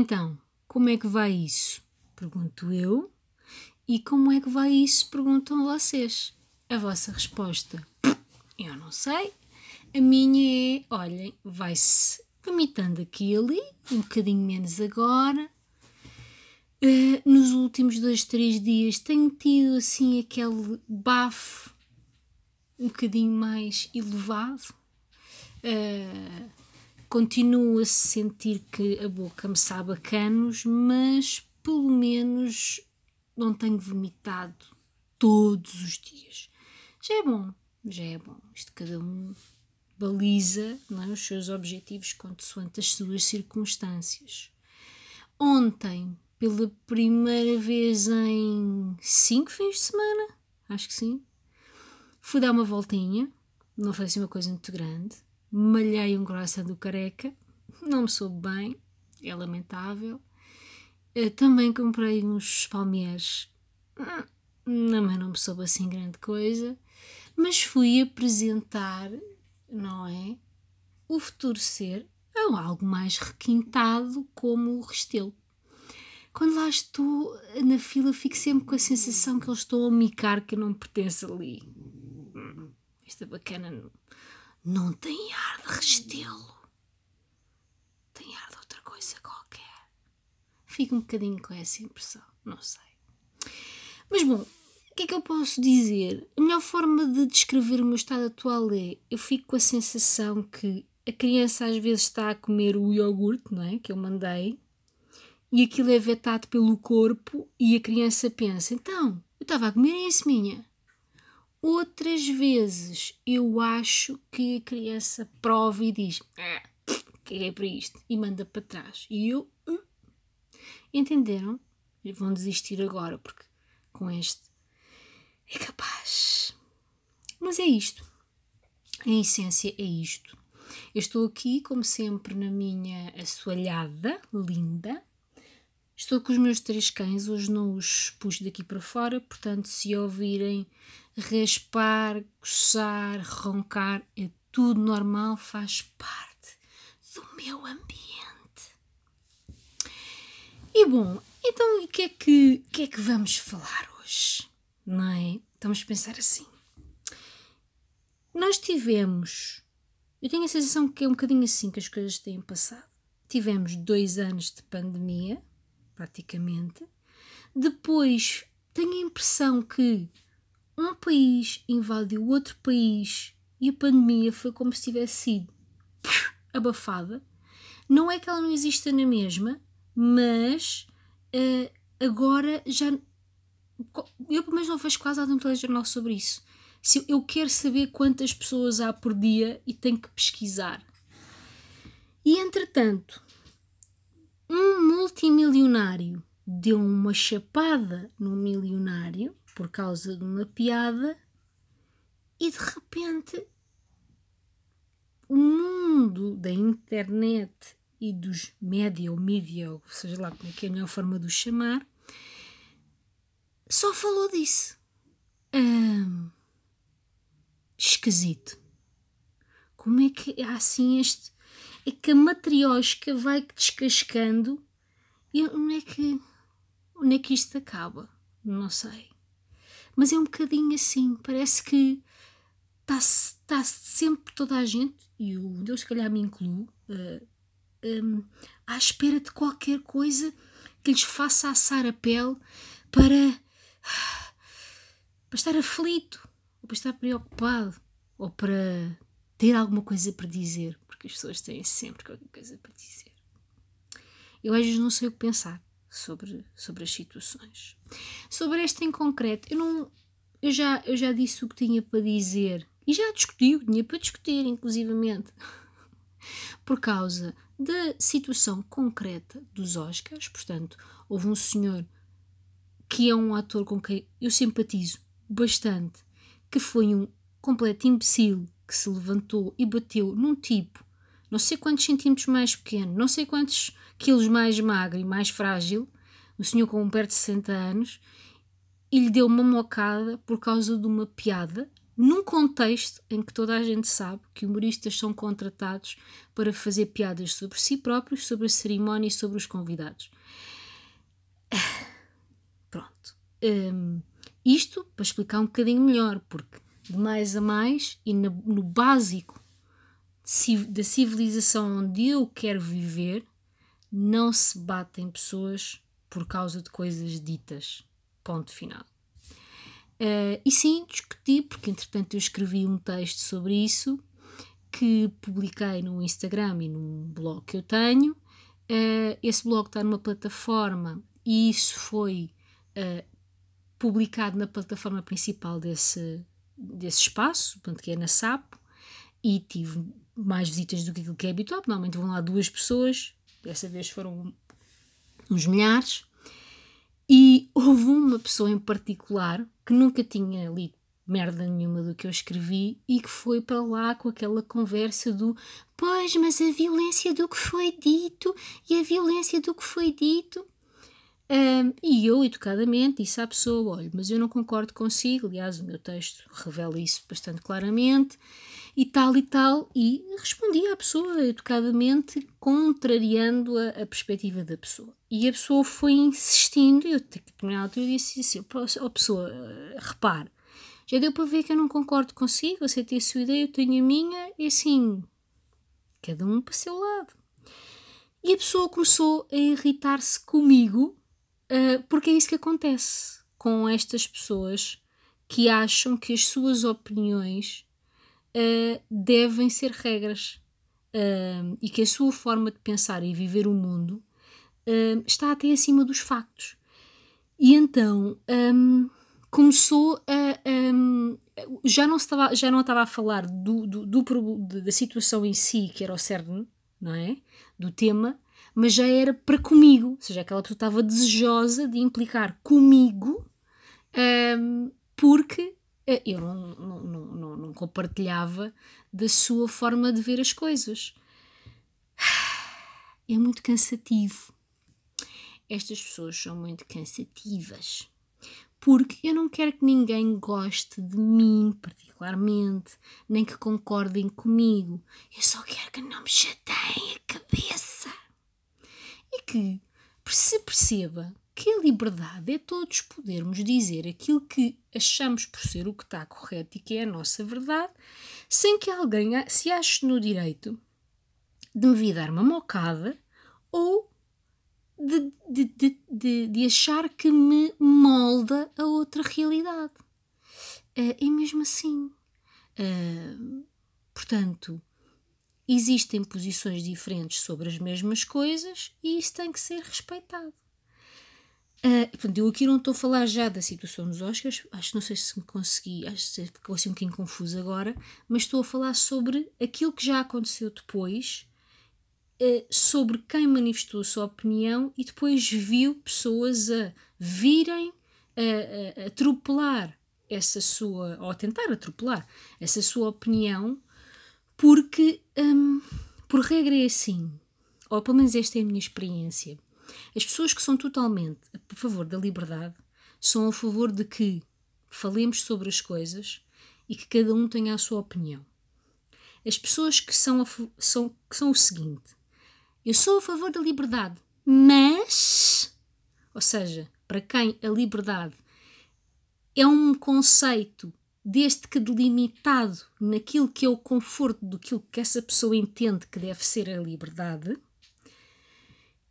Então, como é que vai isso? Pergunto eu. E como é que vai isso? Perguntam vocês. A vossa resposta, eu não sei. A minha é, olhem, vai-se vomitando aqui ali, um bocadinho menos agora. Uh, nos últimos dois, três dias tenho tido assim aquele bafo um bocadinho mais elevado. Uh, continuo a sentir que a boca me sabe a canos, mas pelo menos não tenho vomitado todos os dias. Já é bom, já é bom. Isto cada um baliza é, os seus objetivos consoante as suas circunstâncias. Ontem, pela primeira vez em cinco fins de semana, acho que sim, fui dar uma voltinha, não foi assim uma coisa muito grande, malhei um coração do careca, não me soube bem, é lamentável. Eu eh, também comprei uns palmeiras, também não me soube assim grande coisa, mas fui apresentar não é? O futuro ser é algo mais requintado como o Restelo. Quando lá estou na fila, fico sempre com a sensação que eles estão a micar que eu não pertenço ali. Hum, esta bacana não, não tem ar de Restelo. Tem ar de outra coisa qualquer. Fico um bocadinho com essa impressão, não sei. Mas bom, que é que eu posso dizer? A melhor forma de descrever o meu estado atual é: eu fico com a sensação que a criança às vezes está a comer o iogurte, não é? Que eu mandei, e aquilo é vetado pelo corpo, e a criança pensa: então, eu estava a comer isso, minha. Outras vezes eu acho que a criança prova e diz: ah, que é para isto, e manda para trás. E eu. Uh. Entenderam? Vão desistir agora, porque com este é capaz. Mas é isto. Em essência, é isto. Eu estou aqui, como sempre, na minha assoalhada, linda. Estou com os meus três cães, hoje não os pus daqui para fora, portanto, se ouvirem raspar, coçar, roncar, é tudo normal, faz parte do meu ambiente. E bom, então o que é que, que, é que vamos falar hoje? não é? Estamos a pensar assim. Nós tivemos, eu tenho a sensação que é um bocadinho assim que as coisas têm passado. Tivemos dois anos de pandemia, praticamente. Depois tenho a impressão que um país invadiu outro país e a pandemia foi como se tivesse sido abafada. Não é que ela não exista na mesma, mas uh, agora já eu pelo menos não vejo quase no telejornal sobre isso. Se eu quero saber quantas pessoas há por dia e tenho que pesquisar. E entretanto, um multimilionário deu uma chapada no milionário por causa de uma piada e de repente o mundo da internet e dos média ou mídia, ou seja lá como é que é a melhor forma de o chamar, só falou disso. Hum, esquisito. Como é que há assim este. É que a matriosca vai descascando e onde é que. onde é que isto acaba? Não sei. Mas é um bocadinho assim. Parece que está-se tá sempre toda a gente, e o Deus se calhar me incluo, uh, um, à espera de qualquer coisa que lhes faça assar a pele para para estar aflito, ou para estar preocupado, ou para ter alguma coisa para dizer, porque as pessoas têm sempre qualquer coisa para dizer. Eu às vezes não sei o que pensar sobre, sobre as situações. Sobre esta em concreto, eu não. Eu já, eu já disse o que tinha para dizer e já discuti o que tinha para discutir, inclusivamente, por causa da situação concreta dos Oscars. Portanto, houve um senhor que é um ator com quem eu simpatizo bastante, que foi um completo imbecil que se levantou e bateu num tipo não sei quantos centímetros mais pequeno, não sei quantos quilos mais magro e mais frágil, o senhor com perto de 60 anos, e lhe deu uma mocada por causa de uma piada num contexto em que toda a gente sabe que humoristas são contratados para fazer piadas sobre si próprios, sobre a cerimónia e sobre os convidados. Pronto. Um, isto para explicar um bocadinho melhor, porque de mais a mais e no, no básico da civilização onde eu quero viver, não se batem pessoas por causa de coisas ditas. Ponto final. Uh, e sim, discuti, porque entretanto eu escrevi um texto sobre isso que publiquei no Instagram e num blog que eu tenho. Uh, esse blog está numa plataforma e isso foi uh, publicado na plataforma principal desse, desse espaço, portanto, que é na SAP, e tive mais visitas do que aquilo que é habitual. Normalmente vão lá duas pessoas, dessa vez foram uns milhares. E houve uma pessoa em particular que nunca tinha lido merda nenhuma do que eu escrevi e que foi para lá com aquela conversa do pois, mas a violência do que foi dito e a violência do que foi dito. Um, e eu, educadamente, disse à pessoa: olha, mas eu não concordo consigo. Aliás, o meu texto revela isso bastante claramente e tal e tal, e respondi à pessoa educadamente, contrariando a, a perspectiva da pessoa. E a pessoa foi insistindo, e eu, a determinada altura, disse assim: oh, pessoa, uh, repare, já deu para ver que eu não concordo consigo, você tem a sua ideia, eu tenho a minha, e assim, cada um para o seu lado. E a pessoa começou a irritar-se comigo, uh, porque é isso que acontece com estas pessoas que acham que as suas opiniões uh, devem ser regras uh, e que a sua forma de pensar e viver o mundo uh, está até acima dos factos. E então um, começou a. Um, já, não estava, já não estava a falar do, do, do, da situação em si, que era o cerne, não é? Do tema, mas já era para comigo, ou seja, aquela pessoa estava desejosa de implicar comigo, um, porque eu não, não, não, não, compartilhava da sua forma de ver as coisas. É muito cansativo. Estas pessoas são muito cansativas. Porque eu não quero que ninguém goste de mim, particularmente, nem que concordem comigo. Eu só quero que não me chateiem a cabeça. E que se perceba que a liberdade é todos podermos dizer aquilo que achamos por ser o que está correto e que é a nossa verdade, sem que alguém se ache no direito de me vir dar uma mocada ou de, de, de, de, achar que me molda a outra realidade. Uh, e mesmo assim, uh, portanto, existem posições diferentes sobre as mesmas coisas e isso tem que ser respeitado. Uh, eu aqui não estou a falar já da situação nos Oscars, acho não sei se me consegui, acho que ficou assim um bocadinho confuso agora, mas estou a falar sobre aquilo que já aconteceu depois, uh, sobre quem manifestou a sua opinião e depois viu pessoas a virem a, a, a atropelar essa sua, ou a tentar atropelar essa sua opinião, porque, um, por regra, é assim, ou pelo menos esta é a minha experiência as pessoas que são totalmente a favor da liberdade são a favor de que falemos sobre as coisas e que cada um tenha a sua opinião. As pessoas que são, são, que são o seguinte: eu sou a favor da liberdade, mas. Ou seja, para quem a liberdade é um conceito desde que delimitado naquilo que é o conforto do que essa pessoa entende que deve ser a liberdade,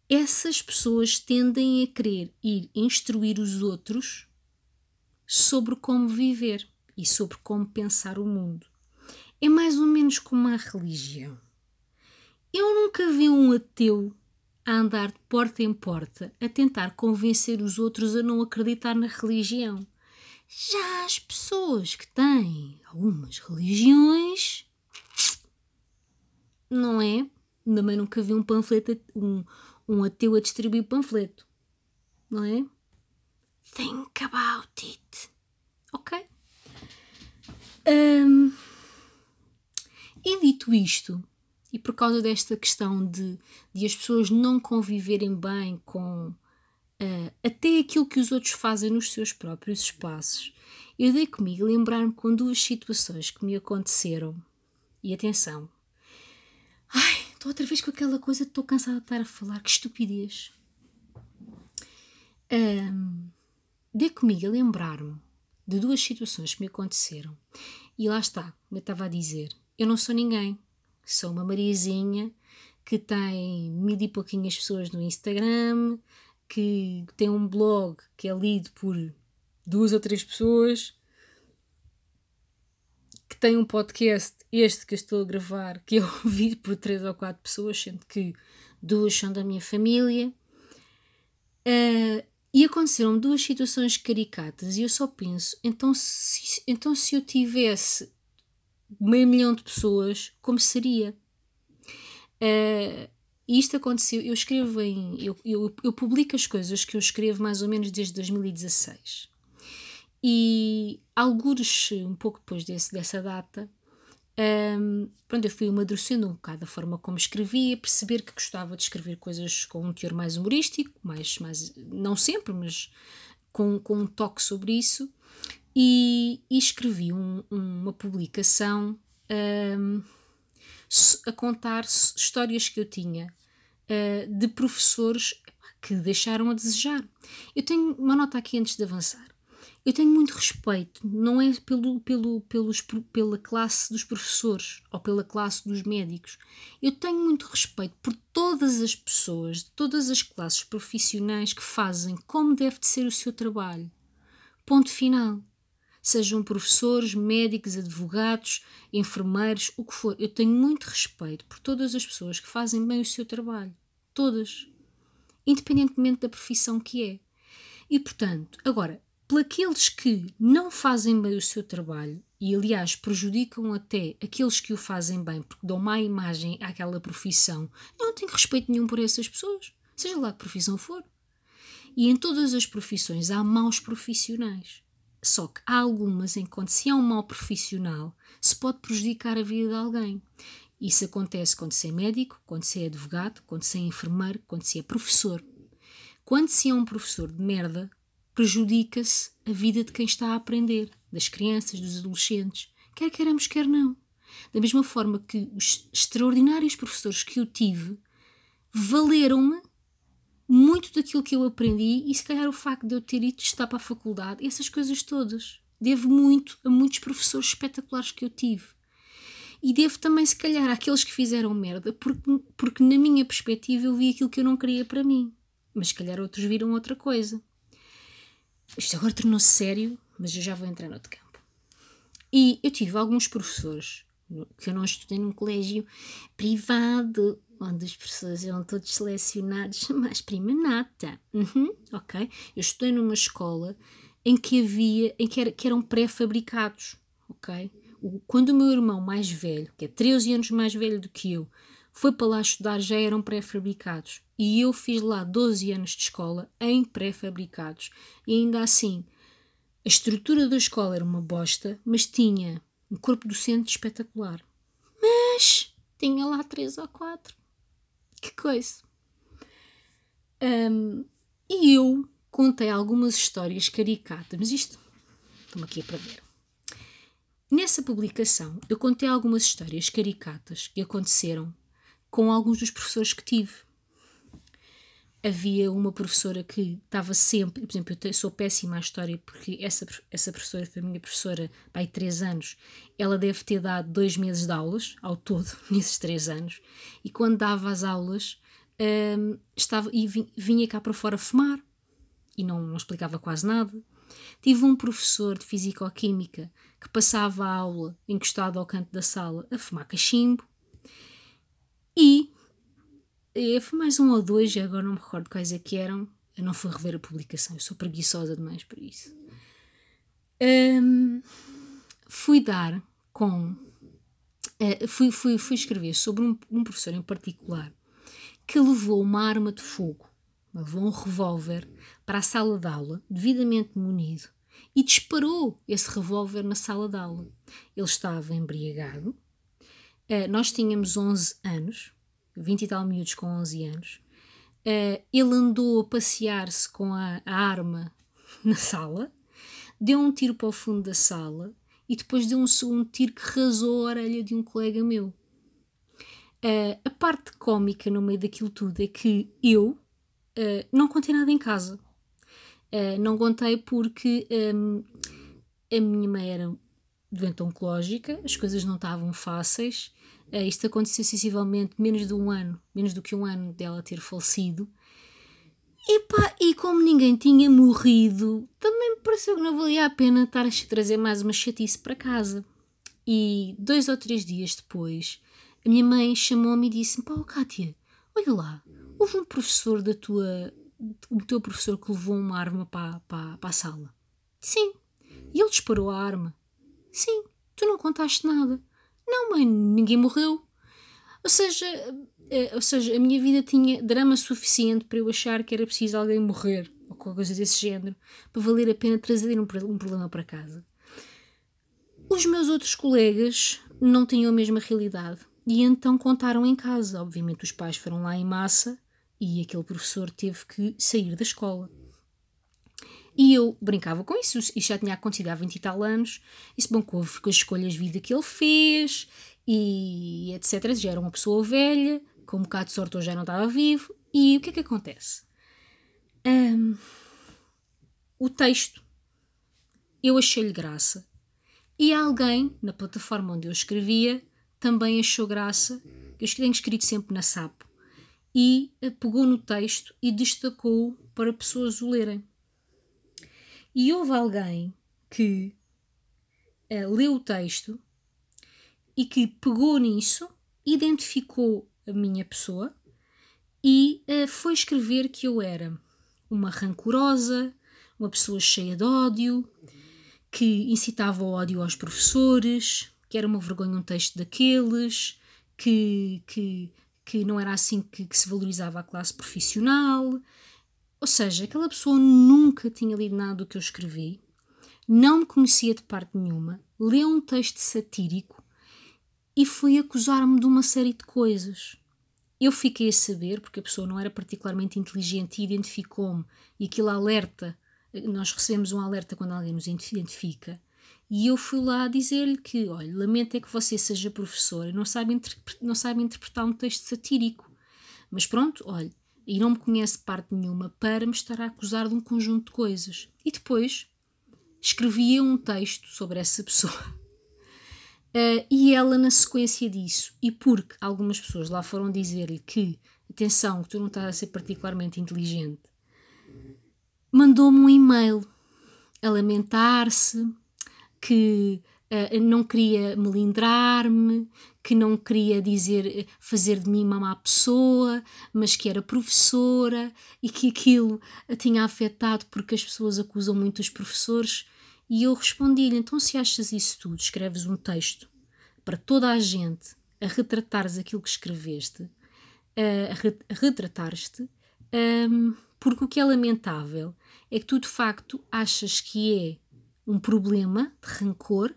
essas pessoas tendem a querer ir instruir os outros sobre como viver e sobre como pensar o mundo. É mais ou menos como a religião. Eu nunca vi um ateu a andar de porta em porta a tentar convencer os outros a não acreditar na religião. Já as pessoas que têm algumas religiões, não é? Também nunca vi um panfleto, um, um ateu a distribuir panfleto, não é? Think about it. Ok? Um, e dito isto, e por causa desta questão de, de as pessoas não conviverem bem com uh, até aquilo que os outros fazem nos seus próprios espaços, eu dei comigo lembrar-me com duas situações que me aconteceram. E atenção, ai, estou outra vez com aquela coisa, estou cansada de estar a falar, que estupidez. Um, comigo a lembrar-me de duas situações que me aconteceram. E lá está, como eu estava a dizer, eu não sou ninguém, sou uma Mariazinha que tem mil e pouquinhas pessoas no Instagram, que tem um blog que é lido por duas ou três pessoas, que tem um podcast, este que eu estou a gravar, que é ouvido por três ou quatro pessoas, sendo que duas são da minha família. Uh, e aconteceram duas situações caricatas e eu só penso, então se, então se eu tivesse meio milhão de pessoas, como seria? Uh, isto aconteceu, eu escrevo em. Eu, eu, eu publico as coisas que eu escrevo mais ou menos desde 2016. E alguns, um pouco depois desse, dessa data, um, pronto, eu fui amadurecendo um bocado a forma como escrevia, perceber que gostava de escrever coisas com um teor mais humorístico, mais, mais não sempre, mas com, com um toque sobre isso. E, e escrevi um, uma publicação um, a contar histórias que eu tinha uh, de professores que deixaram a desejar. Eu tenho uma nota aqui antes de avançar. Eu tenho muito respeito, não é pelo, pelo, pelos, pela classe dos professores ou pela classe dos médicos. Eu tenho muito respeito por todas as pessoas, de todas as classes profissionais que fazem como deve de ser o seu trabalho. Ponto final. Sejam professores, médicos, advogados, enfermeiros, o que for. Eu tenho muito respeito por todas as pessoas que fazem bem o seu trabalho. Todas. Independentemente da profissão que é. E, portanto, agora, aqueles que não fazem bem o seu trabalho e, aliás, prejudicam até aqueles que o fazem bem porque dão má imagem àquela profissão, eu não tenho respeito nenhum por essas pessoas, seja lá que profissão for. E em todas as profissões há maus profissionais. Só que há algumas em que, quando se é um mau profissional, se pode prejudicar a vida de alguém. Isso acontece quando se é médico, quando se é advogado, quando se é enfermeiro, quando se é professor. Quando se é um professor de merda, prejudica-se a vida de quem está a aprender, das crianças, dos adolescentes, quer queiramos, quer não. Da mesma forma que os extraordinários professores que eu tive valeram-me muito daquilo que eu aprendi e se calhar o facto de eu ter ido estar para a faculdade, essas coisas todas. Devo muito a muitos professores espetaculares que eu tive. E devo também, se calhar, àqueles que fizeram merda, porque, porque na minha perspectiva eu vi aquilo que eu não queria para mim. Mas se calhar outros viram outra coisa. Isto agora tornou-se sério, mas eu já vou entrar no outro campo. E eu tive alguns professores, que eu não estudei num colégio privado, onde os professores eram todos selecionados, mais prima nata. Uhum, ok? Eu estudei numa escola em que havia, em que, era, que eram pré-fabricados, ok? quando o meu irmão mais velho, que é 13 anos mais velho do que eu, foi para lá estudar, já eram pré-fabricados. E eu fiz lá 12 anos de escola em pré-fabricados. E ainda assim, a estrutura da escola era uma bosta, mas tinha um corpo docente espetacular. Mas tinha lá três ou quatro. Que coisa! Um, e eu contei algumas histórias caricatas, mas isto, estou-me aqui para ver. Nessa publicação, eu contei algumas histórias caricatas que aconteceram com alguns dos professores que tive. Havia uma professora que estava sempre, por exemplo, eu sou péssima à história porque essa, essa professora foi a minha professora há três anos. Ela deve ter dado dois meses de aulas ao todo, nesses três anos, e quando dava as aulas um, estava, e vinha cá para fora fumar e não, não explicava quase nada. Tive um professor de Fisicoquímica que passava a aula encostado ao canto da sala a fumar cachimbo. E foi mais um ou dois, agora não me recordo quais é que eram. Eu não fui rever a publicação, eu sou preguiçosa demais por isso. Um, fui dar com. Uh, fui, fui, fui escrever sobre um, um professor em particular que levou uma arma de fogo, levou um revólver para a sala de aula, devidamente munido, e disparou esse revólver na sala de aula. Ele estava embriagado. Uh, nós tínhamos 11 anos, 20 e tal miúdos com 11 anos. Uh, ele andou a passear-se com a, a, arma na sala, deu um tiro para o fundo da sala e depois deu um segundo tiro que rasou a orelha de um colega meu. Uh, a parte cómica no meio daquilo tudo é que eu uh, não contei nada em casa. não contei porque um, a minha mãe era doente oncológica, as coisas não estavam fáceis Uh, isto aconteceu sensivelmente menos de um ano, menos do que um ano dela ter falecido. E pá, e como ninguém tinha morrido, também me pareceu que não valia a pena estar a trazer mais uma chatice para casa. E dois ou três dias depois, a minha mãe chamou-me e disse-me: Pá, Kátia, olha lá, houve um professor da tua. o teu professor que levou uma arma para, para, para a sala. Sim. E ele disparou a arma. Sim. Tu não contaste nada. Não, mãe, ninguém morreu. Ou seja, eh, ou seja, a minha vida tinha drama suficiente para eu achar que era preciso alguém morrer ou qualquer coisa desse género para valer a pena trazer um, um problema para casa. Os meus outros colegas não tinham a mesma realidade e então contaram em casa. Obviamente, os pais foram lá em massa e aquele professor teve que sair da escola. E eu brincava com isso, isto já tinha acontecido há 20 e tal anos. Isso, bom, com as escolhas de vida que ele fez e etc. Já era uma pessoa velha, com um bocado de sorte eu já não estava vivo. E o que é que acontece? Um, o texto, eu achei-lhe graça. E alguém, na plataforma onde eu escrevia, também achou graça. Eu tenho escrito sempre na SAP. E eh, pegou no texto e destacou para pessoas o lerem. E houve alguém que uh, leu o texto e que pegou nisso, identificou a minha pessoa e uh, foi escrever que eu era uma rancorosa, uma pessoa cheia de ódio, que incitava o ódio aos professores, que era uma vergonha um texto daqueles, que, que, que não era assim que, que se valorizava a classe profissional, ou seja, aquela pessoa nunca tinha lido nada do que eu escrevi, não me conhecia de parte nenhuma, leu um texto satírico e foi acusar-me de uma série de coisas. Eu fiquei a saber, porque a pessoa não era particularmente inteligente e identificou-me, e aquilo alerta, nós recebemos um alerta quando alguém nos identifica, e eu fui lá dizer-lhe que, olha, lamento é que você seja professora e não sabe, não sabe interpretar um texto satírico. Mas pronto, olha, e não me conhece parte nenhuma para me estar a acusar de um conjunto de coisas. E depois escrevia um texto sobre essa pessoa. Uh, e ela, na sequência disso, e porque algumas pessoas lá foram dizer-lhe que, atenção, que tu não estás a ser particularmente inteligente, mandou-me um e-mail a lamentar-se que uh, não queria melindrar-me, que não queria dizer eh, fazer de mim uma má pessoa, mas que era professora e que aquilo a tinha afetado porque as pessoas acusam muito os professores. E eu respondi-lhe: então, se achas isso tudo, escreves um texto para toda a gente a retratares aquilo que escreveste, a, retratar-te, um, porque o que é lamentável é que tu de facto achas que é um problema de rancor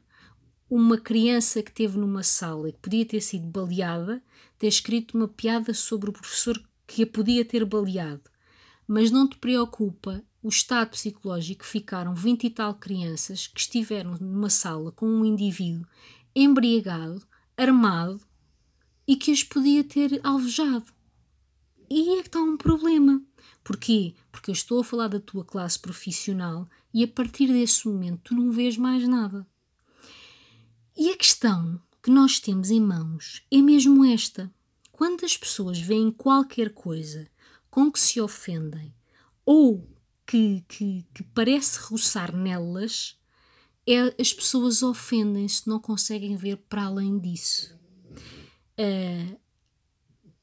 uma criança que teve numa sala e que podia ter sido baleada ter escrito uma piada sobre o professor que a podia ter baleado. Mas não te preocupa o estado psicológico ficaram 20 e tal crianças que estiveram numa sala com um indivíduo embriagado, armado e que as podia ter alvejado. E é que está um problema. Porquê? Porque eu estou a falar da tua classe profissional e a partir desse momento tu não vês mais nada. E a questão que nós temos em mãos é mesmo esta. Quando as pessoas veem qualquer coisa com que se ofendem ou que, que, que parece roçar nelas, é, as pessoas ofendem-se, não conseguem ver para além disso. Uh,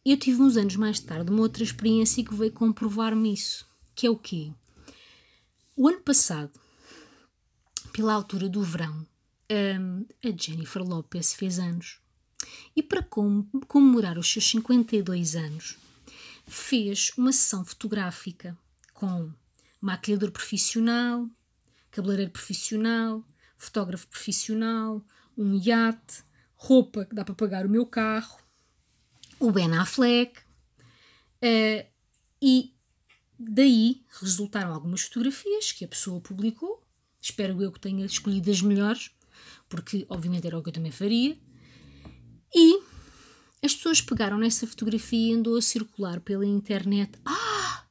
eu tive uns anos mais tarde uma outra experiência que veio comprovar-me isso, que é o quê? O ano passado, pela altura do verão, um, a Jennifer Lopez fez anos. E para comemorar os seus 52 anos, fez uma sessão fotográfica com maquilhador profissional, cabeleireiro profissional, fotógrafo profissional, um iate, roupa que dá para pagar o meu carro, o Ben Affleck. Uh, E daí resultaram algumas fotografias que a pessoa publicou. Espero eu que tenha escolhido as melhores, porque obviamente era o que eu também faria. E as pessoas pegaram nessa fotografia e andou a circular pela internet. Ah!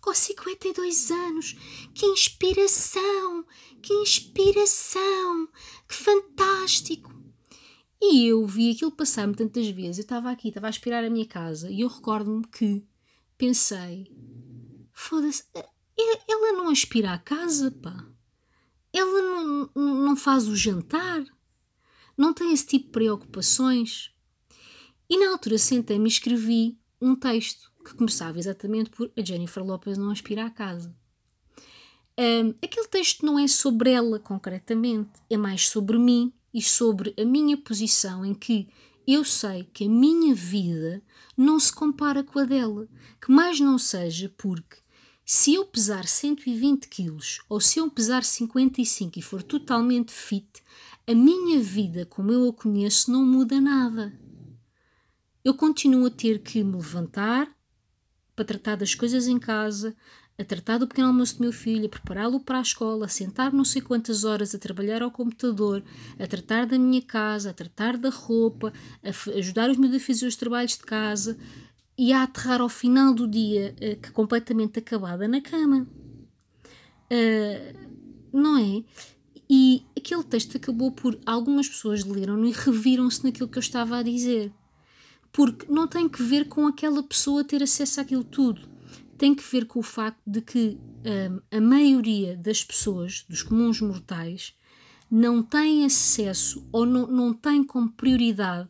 Com 52 anos! Que inspiração! Que inspiração! Que fantástico! E eu vi aquilo passar-me tantas vezes. Eu estava aqui, estava a aspirar a minha casa e eu recordo-me que pensei: foda-se, ela não aspira a casa, pá. Ela não, não faz o jantar. Não tem esse tipo de preocupações. E na altura sentei-me e escrevi um texto que começava exatamente por a Jennifer Lopez não aspira à casa. Um, aquele texto não é sobre ela concretamente, é mais sobre mim e sobre a minha posição em que eu sei que a minha vida não se compara com a dela, que mais não seja porque se eu pesar 120 quilos ou se eu pesar 55 e for totalmente fit, a minha vida como eu a conheço não muda nada. Eu continuo a ter que me levantar para tratar das coisas em casa, a tratar do pequeno almoço do meu filho, a prepará-lo para a escola, a sentar não sei quantas horas a trabalhar ao computador, a tratar da minha casa, a tratar da roupa, a ajudar os meus a fazer os trabalhos de casa e a aterrar ao final do dia uh, que completamente acabada na cama. Uh, não é? E aquele texto acabou por algumas pessoas leram e reviram-se naquilo que eu estava a dizer porque não tem que ver com aquela pessoa ter acesso àquilo tudo. Tem que ver com o facto de que um, a maioria das pessoas, dos comuns mortais, não tem acesso ou não, não tem como prioridade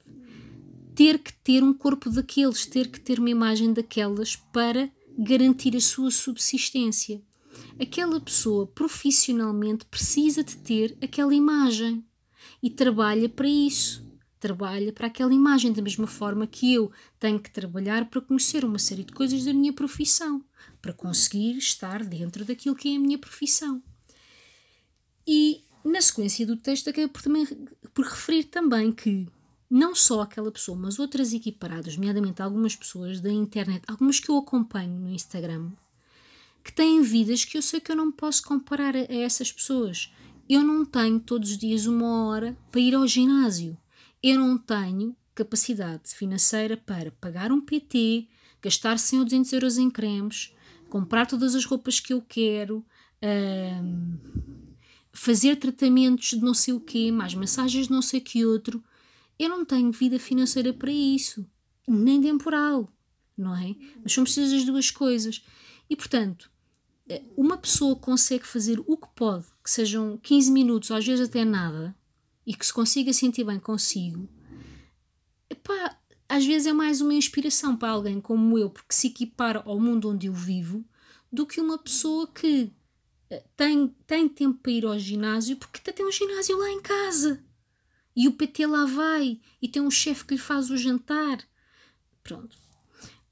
ter que ter um corpo daqueles, ter que ter uma imagem daquelas para garantir a sua subsistência. Aquela pessoa profissionalmente precisa de ter aquela imagem e trabalha para isso trabalha para aquela imagem, da mesma forma que eu tenho que trabalhar para conhecer uma série de coisas da minha profissão, para conseguir estar dentro daquilo que é a minha profissão. E na sequência do texto acabei por, também, por referir também que não só aquela pessoa, mas outras equiparadas, nomeadamente algumas pessoas da internet, algumas que eu acompanho no Instagram, que têm vidas que eu sei que eu não posso comparar a, essas pessoas. Eu não tenho todos os dias uma hora para ir ao ginásio eu não tenho capacidade financeira para pagar um PT, gastar 100 ou 200 euros em cremes, comprar todas as roupas que eu quero, fazer tratamentos de não sei o quê, mais massagens de não sei que outro. Eu não tenho vida financeira para isso, nem temporal, não é? Mas são precisas as duas coisas. E portanto, eh, uma pessoa consegue fazer o que pode, que sejam 15 minutos, ou às vezes até nada, e que se consiga sentir bem consigo, epá, às vezes é mais uma inspiração para alguém como eu, porque se equipara ao mundo onde eu vivo, do que uma pessoa que eh, tem, tem tempo para ir ao ginásio porque tem um ginásio lá em casa. E o PT lá vai e tem um chefe que lhe faz o jantar. Pronto.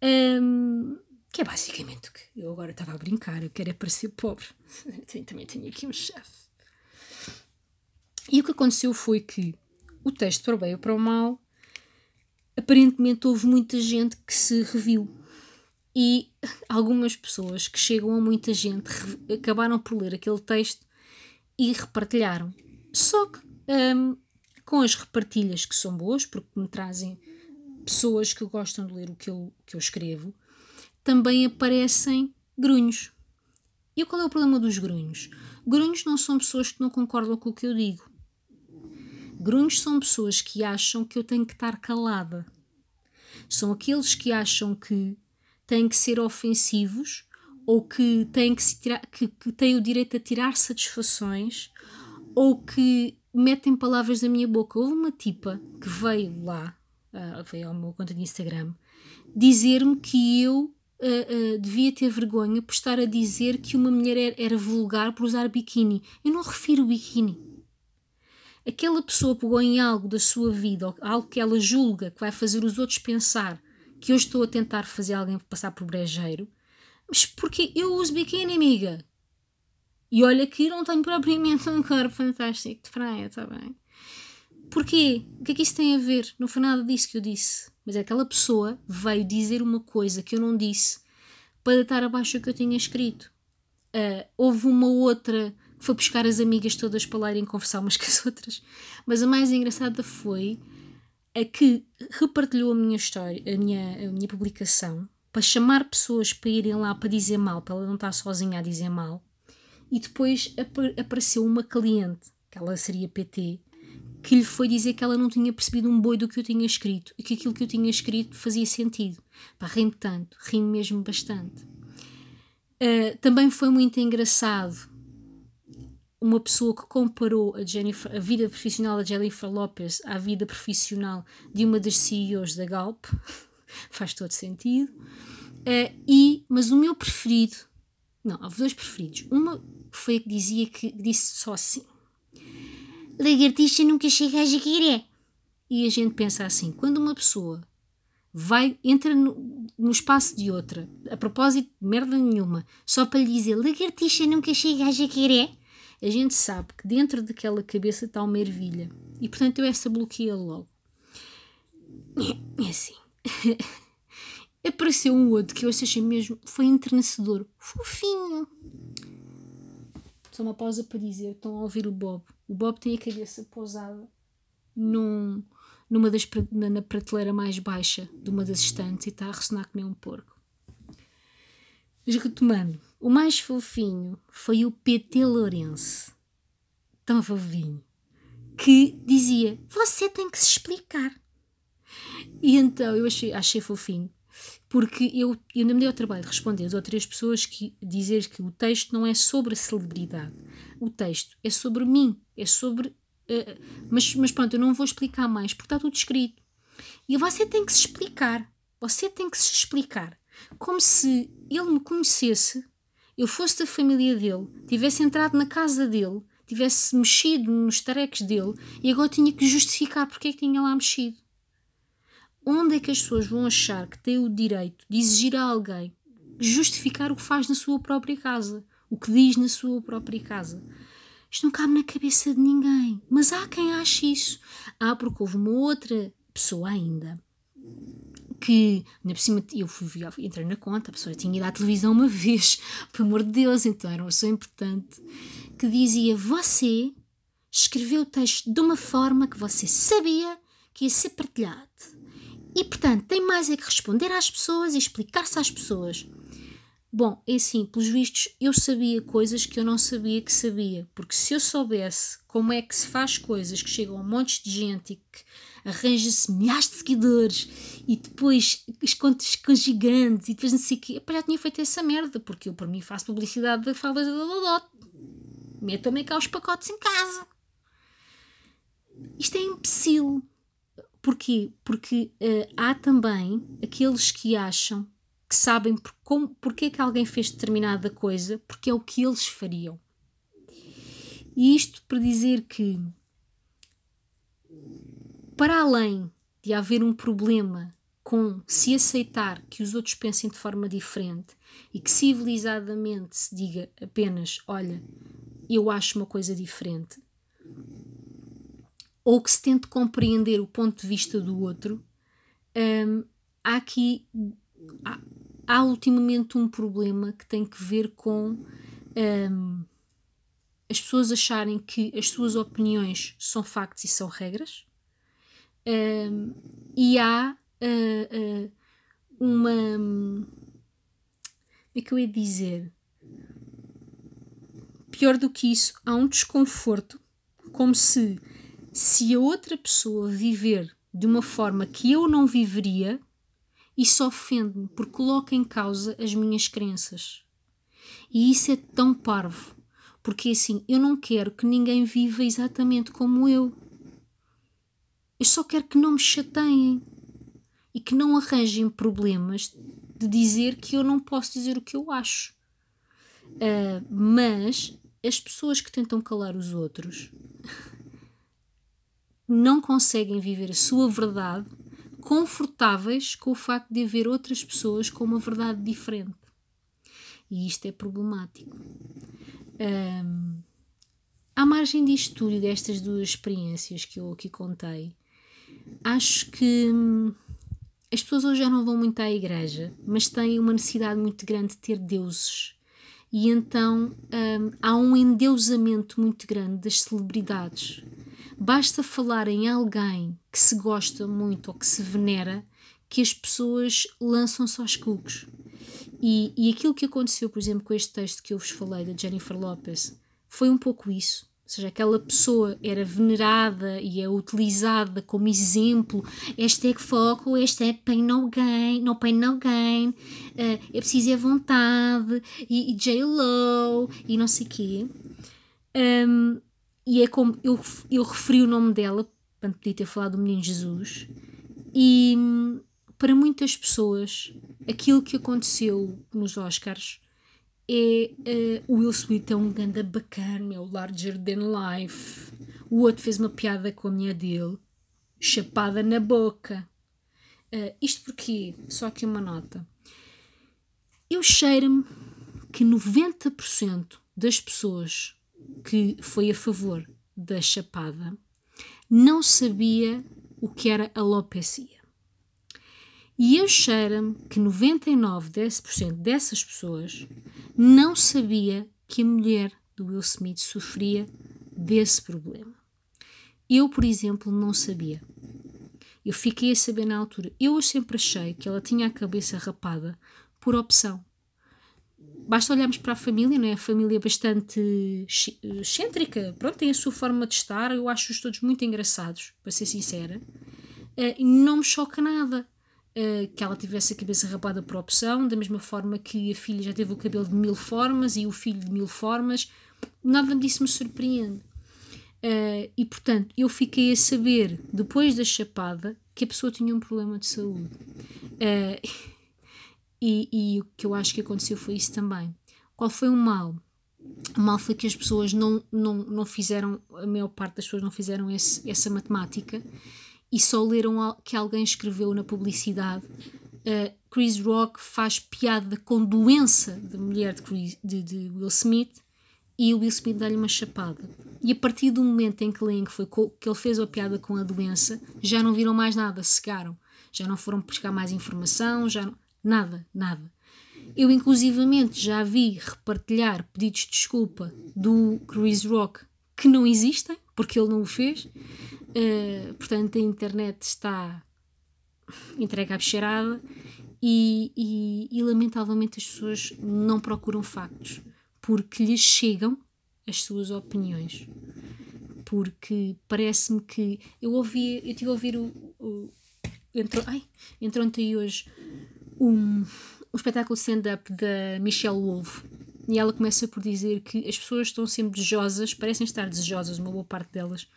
Um, que é basicamente o que eu agora estava a brincar. Eu quero é parecer pobre. Também tenho aqui um chefe. E o que aconteceu foi que o texto, para o bem ou para o mal, aparentemente houve muita gente que se reviu. E algumas pessoas que chegam a muita gente acabaram por ler aquele texto e repartilharam. Só que um, com as repartilhas que são boas, porque me trazem pessoas que gostam de ler o que eu, que eu escrevo, também aparecem grunhos. E qual é o problema dos grunhos? Grunhos não são pessoas que não concordam com o que eu digo. Grunhos são pessoas que acham que eu tenho que estar calada. São aqueles que acham que têm que ser ofensivos ou que têm, que, se tirar, que, que têm o direito a tirar satisfações ou que metem palavras na minha boca. Houve uma tipa que veio lá, uh, veio ao meu conta de Instagram, dizer-me que eu uh, uh, devia ter vergonha por estar a dizer que uma mulher era, era vulgar por usar biquíni. Eu não refiro biquíni aquela pessoa pegou em algo da sua vida, algo que ela julga que vai fazer os outros pensar que eu estou a tentar fazer alguém passar por brejeiro, mas porque eu uso biquíni, amiga. E olha que não tenho propriamente um corpo fantástico de praia, está bem? Porquê? O que é que isso tem a ver? Não foi nada disso que eu disse. Mas aquela pessoa veio dizer uma coisa que eu não disse para deitar abaixo o que eu tinha escrito. Uh, houve uma outra que foi buscar as amigas todas para lá irem conversar umas com as outras, mas a mais engraçada foi a que repartilhou a minha história, a minha, a minha publicação, para chamar pessoas para irem lá para dizer mal, para ela não estar sozinha a dizer mal. E depois apareceu uma cliente, que ela seria PT, que lhe foi dizer que ela não tinha percebido um boi do que eu tinha escrito e que aquilo que eu tinha escrito fazia sentido. Pá, ri-me tanto, ri-me mesmo bastante. Uh, também foi muito engraçado uma pessoa que comparou a, Jennifer, a vida profissional da Jennifer Lopez à vida profissional de uma das CEOs da Galp. Faz todo sentido. Uh, e, mas o meu preferido, não, houve dois preferidos. Uma foi a que dizia que disse só assim: Lagartixa nunca chega a jacaré. E a gente pensa assim: quando uma pessoa vai, entra no, no, espaço de outra, a propósito de merda nenhuma, só para lhe dizer lagartixa nunca chega a jacaré, a gente sabe que dentro daquela cabeça está uma ervilha. E portanto eu essa bloqueia logo. É assim. Apareceu um outro que eu achei mesmo, foi entrenecedor, fofinho. Só uma pausa para dizer, estão a ouvir o Bob. O Bob tem a cabeça pousada num, numa das, na prateleira mais baixa de uma das estantes e está a ressonar que nem um porco. Mas retomando, o mais fofinho foi o PT Lourenço, tão fofinho, que dizia: Você tem que se explicar. E então eu achei, achei fofinho, porque eu, eu não me dei ao trabalho de responder às outras pessoas que dizer que o texto não é sobre a celebridade, o texto é sobre mim, é sobre. Uh, mas, mas pronto, eu não vou explicar mais, porque está tudo escrito. E você tem que se explicar. Você tem que se explicar. Como se ele me conhecesse, eu fosse da família dele, tivesse entrado na casa dele, tivesse mexido nos tarecos dele e agora tinha que justificar porque é que tinha lá mexido. Onde é que as pessoas vão achar que têm o direito de exigir a alguém justificar o que faz na sua própria casa, o que diz na sua própria casa? Isto não cabe na cabeça de ninguém. Mas há quem ache isso. Há porque houve uma outra pessoa ainda que, na por cima, eu fui, entrei na conta, a pessoa tinha ido à televisão uma vez, por amor de Deus, então era uma pessoa importante, que dizia: Você escreveu o texto de uma forma que você sabia que ia ser partilhado. E, portanto, tem mais é que responder às pessoas e explicar-se às pessoas. Bom, é assim, pelos vistos, eu sabia coisas que eu não sabia que sabia, porque se eu soubesse como é que se faz coisas que chegam a um monte de gente e que arranja-se milhares de seguidores e depois as contas ficam gigantes e depois não sei o quê, já tinha feito essa merda, porque eu para mim faço publicidade da falda da Dodot. Metam-me cá os pacotes em casa. Isto é imbecil. Porquê? Porque uh, há também aqueles que acham que sabem por, como, porque é que alguém fez determinada coisa, porque é o que eles fariam. E isto para dizer que, para além de haver um problema com se aceitar que os outros pensem de forma diferente e que civilizadamente se diga apenas: olha, eu acho uma coisa diferente, ou que se tente compreender o ponto de vista do outro, hum, há aqui há, há ultimamente um problema que tem que ver com um, as pessoas acharem que as suas opiniões são factos e são regras, um, e há uh, uh, uma. Como é que eu ia dizer? Pior do que isso, há um desconforto, como se, se a outra pessoa viver de uma forma que eu não viveria, isso ofende-me porque coloca em causa as minhas crenças. E isso é tão parvo, porque assim, eu não quero que ninguém viva exatamente como eu. Eu só quero que não me chateiem e que não arranjem problemas de dizer que eu não posso dizer o que eu acho. Uh, mas as pessoas que tentam calar os outros não conseguem viver a sua verdade confortáveis com o facto de haver outras pessoas com uma verdade diferente. E isto é problemático. Um, à margem disto tudo e destas duas experiências que eu aqui contei, acho que hum, as pessoas hoje já não vão muito à igreja, mas têm uma necessidade muito grande de ter deuses. E então hum, há um endeusamento muito grande das celebridades. Basta falar em alguém que se gosta muito ou que se venera que as pessoas lançam-se aos cucos. E, e aquilo que aconteceu, por exemplo, com este texto que eu vos falei da Jennifer Lopez foi um pouco isso. Ou seja, aquela pessoa era venerada e é utilizada como exemplo. Hashtag foco, hashtag pain no gain, no pain no gain, uh, é preciso é vontade, e, e J-Lo, e não sei o quê. Um, e é como eu, eu referi o nome dela, portanto podia ter falado do Menino Jesus, e para muitas pessoas aquilo que aconteceu nos Oscars é uh, o Will Smith é um ganda bacana, é o larger than life. O outro fez uma piada com a minha dele, chapada na boca. Uh, isto porque, só aqui uma nota. Eu cheiro-me que 90% das pessoas que foi a favor da chapada não sabia o que era alopecia. E eu cheiro-me que 99% dessas pessoas não sabia que a mulher do Will Smith sofria desse problema. Eu, por exemplo, não sabia. Eu fiquei a saber na altura. Eu sempre achei que ela tinha a cabeça rapada por opção. Basta olharmos para a família, não é? A família é bastante excêntrica, pronto, tem a sua forma de estar. Eu acho-os todos muito engraçados, para ser sincera. Uh, não me choca nada uh, que ela tivesse a cabeça rapada por opção, da mesma forma que a filha já teve o cabelo de mil formas e o filho de mil formas, nada disso me surpreende. Uh, e portanto, eu fiquei a saber, depois da chapada, que a pessoa tinha um problema de saúde. E, e, o que eu acho que aconteceu foi isso também. Qual foi o mal? O mal foi que as pessoas não, não, não fizeram, a maior parte das pessoas não fizeram esse, essa matemática e só leram que alguém escreveu na publicidade uh, Chris Rock faz piada com doença da mulher de, Chris, de, de, Will Smith e o Will Smith dá-lhe uma chapada. E a partir do momento em que leem que, foi que ele fez a piada com a doença, já não viram mais nada, cegaram. Já não foram buscar mais informação, já não, nada, nada. Eu, inclusivamente, já vi repartilhar pedidos de desculpa do Chris Rock que não existem, porque ele não o fez. Uh, portanto, a internet está entregue à bicharada e, e, e, lamentavelmente as pessoas não procuram factos porque lhes chegam as suas opiniões. Porque parece-me que eu ouvi, eu tive a ouvir o, o entrou, ai, entrou ontem hoje um, um espetáculo stand-up da Michelle Wolf e ela começa por dizer que as pessoas estão sempre desejosas, parecem estar desejosas, uma boa parte delas,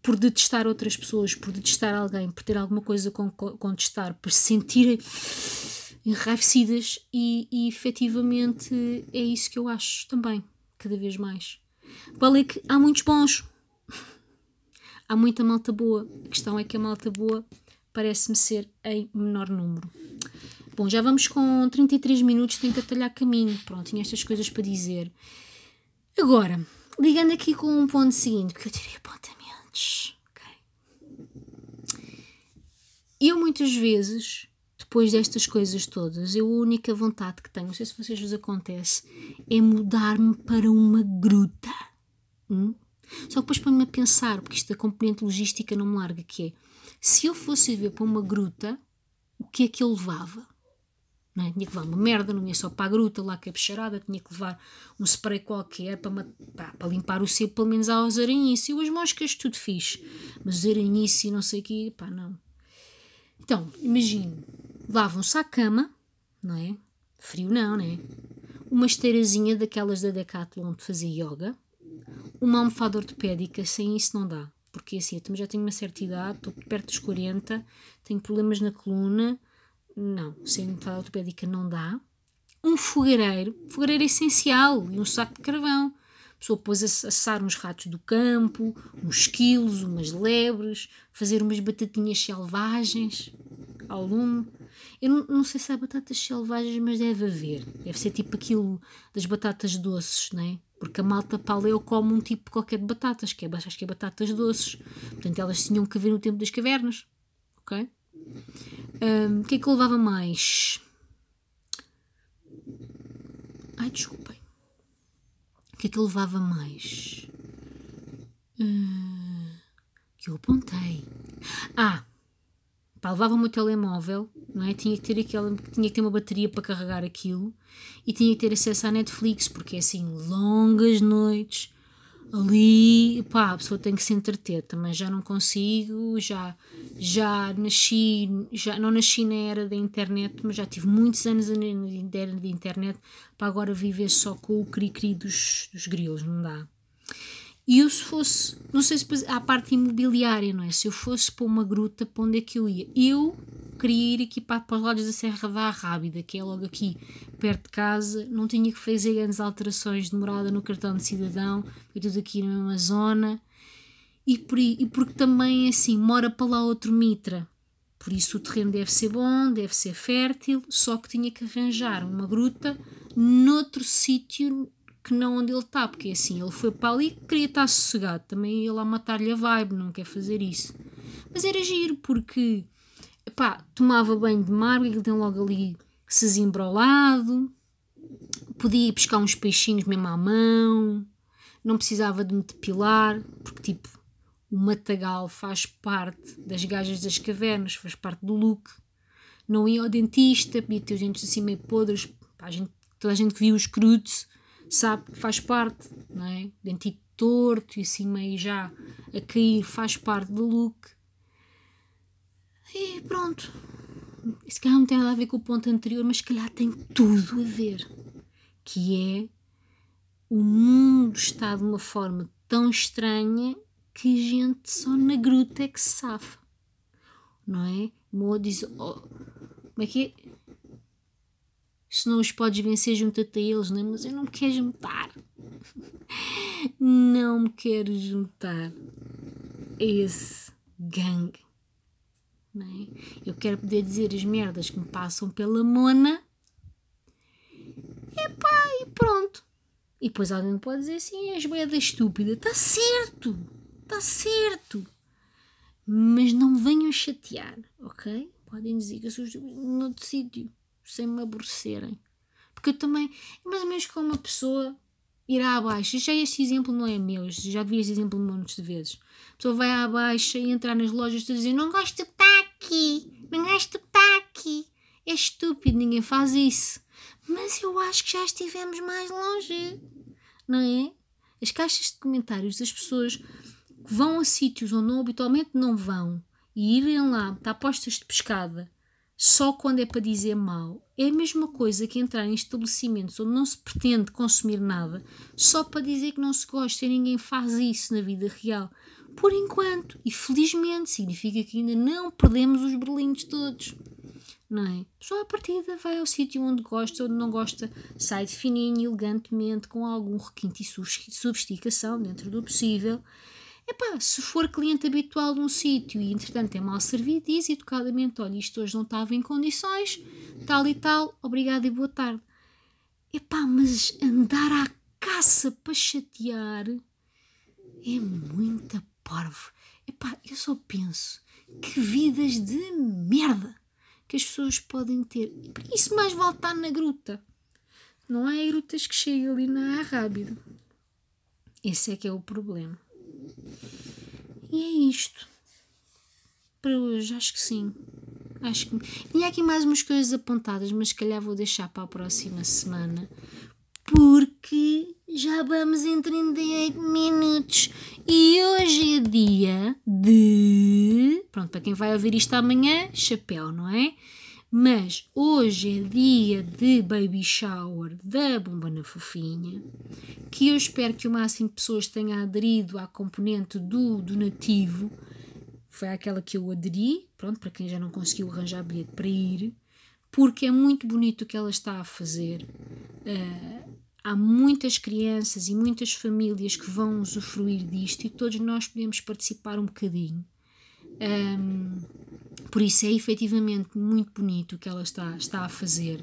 por detestar outras pessoas, por detestar alguém, por ter alguma coisa com contestar, por se sentirem enraivecidas e, e efetivamente é isso que eu acho também, cada vez mais. Vale é que há muitos bons, há muita malta boa. A questão é que a malta boa parece-me ser em menor número. Bom, já vamos com 33 minutos, tenho que atalhar caminho. Pronto, tinha estas coisas para dizer. Agora, ligando aqui com um ponto seguinte, porque eu tirei apontamentos eu muitas vezes, depois destas coisas todas, eu a única vontade que tenho, não sei se vocês vos acontece, é mudar-me para uma gruta. Hum? Só que depois põe-me a pensar, porque isto da componente logística não me larga, que é, se eu fosse ver para uma gruta, o que é que eu levava? Não é? Tinha que levar uma merda, não ia só para a gruta lá que é bicharada, tinha que levar um spray qualquer para, para limpar o sebo, pelo menos aos aranhices. E as moscas tudo fixe, mas os aranhices e não sei o quê, pá, não. Então, imagino, levavam-se à cama, não é? Frio não, né? Uma esteirazinha daquelas da Decathlon de fazer yoga, uma almofada ortopédica, sem isso não dá. Porque assim, eu também já tenho uma certa idade, estou perto dos 40, tenho problemas na coluna, não, sem almofada ortopédica não dá. Um fogareiro, fogareiro essencial e um saco de carvão. A pessoa pôs a assar uns ratos do campo, uns quilos, umas lebres, fazer umas batatinhas selvagens ao lume. Eu não, não, sei se há batatas selvagens, mas deve haver. Deve ser tipo aquilo das batatas doces, né? Porque a malta paleo come um tipo qualquer de batatas, que é, acho que é batatas doces. Portanto, elas tinham que haver no tempo das cavernas. Ok? Um, o que é que eu levava mais? Ai, desculpem. O que é que eu levava mais? Uh, que eu apontei. Ah! Pá, levava o meu telemóvel, não é? Tinha que ter aquela, tinha que ter uma bateria para carregar aquilo e tinha que ter acesso à Netflix, porque é assim, longas noites ali, pá, a pessoa tem que se entreter, também já não consigo, já, já nasci, já não nasci na era da internet, mas já tive muitos anos na era da internet, para agora viver só com o cri-cri dos, dos grilos, não dá. E eu se fosse, não sei se a parte imobiliária, não é? Se eu fosse para uma gruta, para onde é que eu ia? Eu queria ir aqui para, para os lados da Serra da Rábida, que é logo aqui perto de casa, não tinha que fazer grandes alterações de morada no cartão de cidadão, foi tudo aqui na mesma zona. E, por, e porque também assim, mora para lá outro mitra, por isso o terreno deve ser bom, deve ser fértil, só que tinha que arranjar uma gruta noutro sítio que não onde ele está, porque assim, ele foi para ali queria estar sossegado, também ia lá matar-lhe a vibe, não quer fazer isso. Mas era giro, porque pá, tomava banho de mar, ele tem logo ali cezimbro ao lado, podia ir pescar uns peixinhos mesmo à mão, não precisava de me depilar, porque tipo, o matagal faz parte das gajas das cavernas, faz parte do look. Não ia ao dentista, podia ter os dentes assim meio podres, pá, a gente, toda a gente que viu os crudos sabe faz parte, não é? Dentito torto e assim meio já a cair faz parte do look. E pronto. Se calhar não tem nada a ver com o ponto anterior, mas se calhar tem tudo a ver. Que é o mundo está de uma forma tão estranha que a gente só na gruta é que se safa. Não é? Mo diz, oh, como é que é? Se não os podes vencer, junta-te a eles, não é? Mas eu não me quero juntar. não me quero juntar a esse gangue. Não é? Eu quero poder dizer as merdas que me passam pela mona. Epá, e pronto. E depois alguém pode dizer assim: és moeda estúpida. Está certo, está certo. Mas não venham chatear, ok? Podem dizer que eu sou noutro sítio sem me aborrecerem. Porque eu também, mais ou menos como uma pessoa irá abaixo. Já este exemplo não é meu, já vi este exemplo muitas de vezes. A pessoa vai abaixo e entrar nas lojas e dizer: Não gosto de estar aqui, não gosto de estar aqui. É estúpido, ninguém faz isso. Mas eu acho que já estivemos mais longe, não é? As caixas de comentários das pessoas que vão a sítios onde habitualmente não vão e irem lá, está postas de pescada só quando é para dizer mal. É a mesma coisa que entrar em estabelecimentos onde não se pretende consumir nada só para dizer que não se gosta e ninguém faz isso na vida real. Por enquanto, e felizmente, significa que ainda não perdemos os berlindes todos. Não é? Só a partida vai ao sítio onde gosta, onde não gosta, sai de fininho, elegantemente, com algum requinte e sofisticação dentro do possível Epá, se for cliente habitual de um sítio e entretanto é mal servido, diz educadamente: olha, isto hoje não estava em condições, tal e tal, obrigado e boa tarde. Epá, mas andar à caça para chatear é muita parvo. Epá, eu só penso que vidas de merda que as pessoas podem ter. Isso mais vale estar na gruta. Não há grutas que cheguem ali na rápido. Esse é que é o problema. E é isto. Para hoje, acho que sim. Acho que... Tinha aqui mais umas coisas apontadas, mas se calhar vou deixar para a próxima semana. Porque já vamos em 38 minutos. E hoje é dia de. Pronto, para quem vai ouvir isto amanhã, chapéu, não é? Mas hoje é dia de baby shower da Bomba na Fofinha, que eu espero que o máximo de pessoas tenha aderido à componente do donativo. Foi aquela que eu aderi, pronto, para quem já não conseguiu arranjar bilhete para ir, porque é muito bonito o que ela está a fazer. Uh, há muitas crianças e muitas famílias que vão usufruir disto e todos nós podemos participar um bocadinho. Um, por isso é efetivamente muito bonito o que ela está, está a fazer.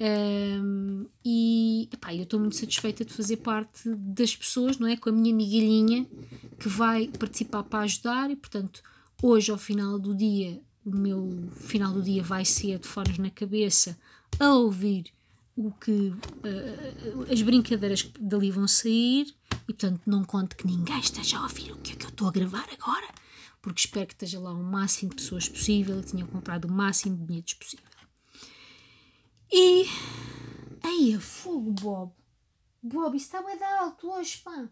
Um, e epá, eu estou muito satisfeita de fazer parte das pessoas, não é? Com a minha migalhinha que vai participar para ajudar e, portanto, hoje ao final do dia o meu final do dia vai ser de fones na cabeça a ouvir o que uh, as brincadeiras que dali vão sair e portanto não conto que ninguém esteja a ouvir o que é que eu estou a gravar agora porque espero que esteja lá o máximo de pessoas possível e tenha comprado o máximo de bilhetes possível. E aí a fogo Bob. Bob isso está bem de alto hoje pá.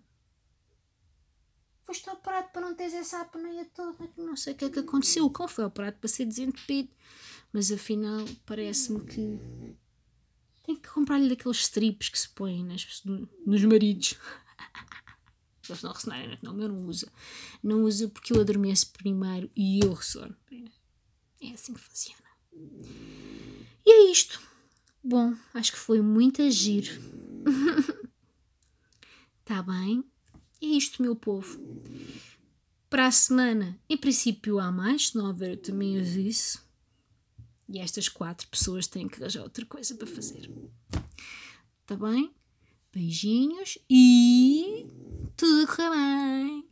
Foste operado para não teres essa apneia toda não sei o que é que aconteceu. O cão foi operado para ser desentupido? Mas afinal parece-me que tem que comprar-lhe daqueles strips que se põem nas, nos maridos. Eles não ressonarem, não, meu não usa. Não usa porque eu adormeço primeiro e eu ressono. É assim que funciona. E é isto. Bom, acho que foi muito agir. Está bem? É isto, meu povo. Para a semana, em princípio há mais, se não houver eu também aviso. E estas quatro pessoas têm que arranjar outra coisa para fazer. Tá bem? Beijinhos e tudo correr bem.